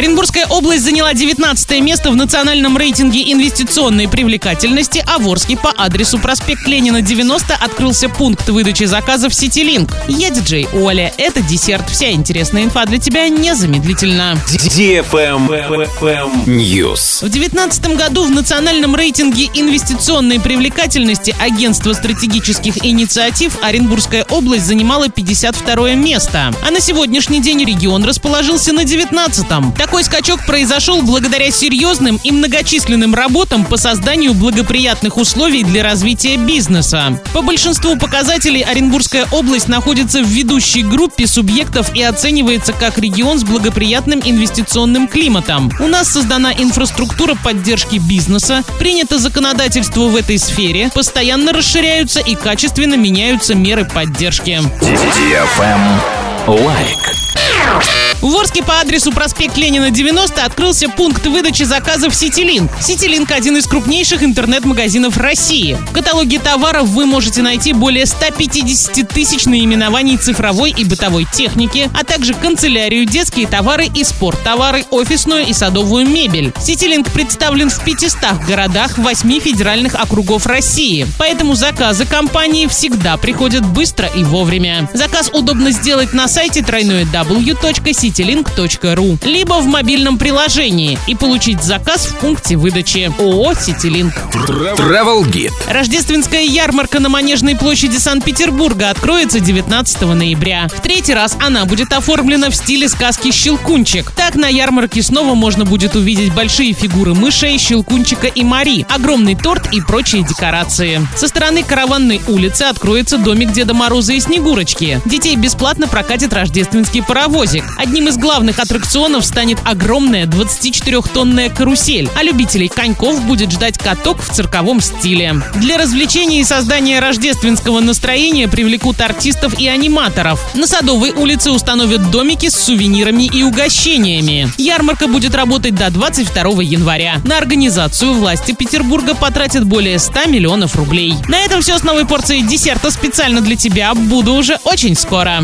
Оренбургская область заняла 19 место в национальном рейтинге инвестиционной привлекательности, а в Орске по адресу проспект Ленина 90 открылся пункт выдачи заказов Ситилинк. Я диджей Оля. Это десерт. Вся интересная инфа для тебя незамедлительно. News. В 2019 году в национальном рейтинге инвестиционной привлекательности Агентства стратегических инициатив Оренбургская область занимала 52 место. А на сегодняшний день регион расположился на 19-м. Такой скачок произошел благодаря серьезным и многочисленным работам по созданию благоприятных условий для развития бизнеса. По большинству показателей Оренбургская область находится в ведущей группе субъектов и оценивается как регион с благоприятным инвестиционным климатом. У нас создана инфраструктура поддержки бизнеса, принято законодательство в этой сфере, постоянно расширяются и качественно меняются меры поддержки. Лайк. В Орске по адресу проспект Ленина 90 открылся пункт выдачи заказов Ситилинк. Ситилинк – один из крупнейших интернет-магазинов России. В каталоге товаров вы можете найти более 150 тысяч наименований цифровой и бытовой техники, а также канцелярию, детские товары и спорттовары, офисную и садовую мебель. Ситилинк представлен в 500 городах 8 федеральных округов России, поэтому заказы компании всегда приходят быстро и вовремя. Заказ удобно сделать на сайте www.citylink.ru либо в мобильном приложении и получить заказ в пункте выдачи ООО «Ситилинк». Travel Guide. Рождественская ярмарка на Манежной площади Санкт-Петербурга откроется 19 ноября. В третий раз она будет оформлена в стиле сказки «Щелкунчик». Так на ярмарке снова можно будет увидеть большие фигуры мышей, Щелкунчика и Мари, огромный торт и прочие декорации. Со стороны караванной улицы откроется домик Деда Мороза и Снегурочки. Детей бесплатно прокатит рождественский паровозик. Одним из главных аттракционов станет огромная 24-тонная карусель, а любителей коньков будет ждать каток в цирковом стиле. Для развлечения и создания рождественского настроения привлекут артистов и аниматоров. На Садовой улице установят домики с сувенирами и угощениями. Ярмарка будет работать до 22 января. На организацию власти Петербурга потратят более 100 миллионов рублей. На этом все с новой порцией десерта специально для тебя. Буду уже очень скоро.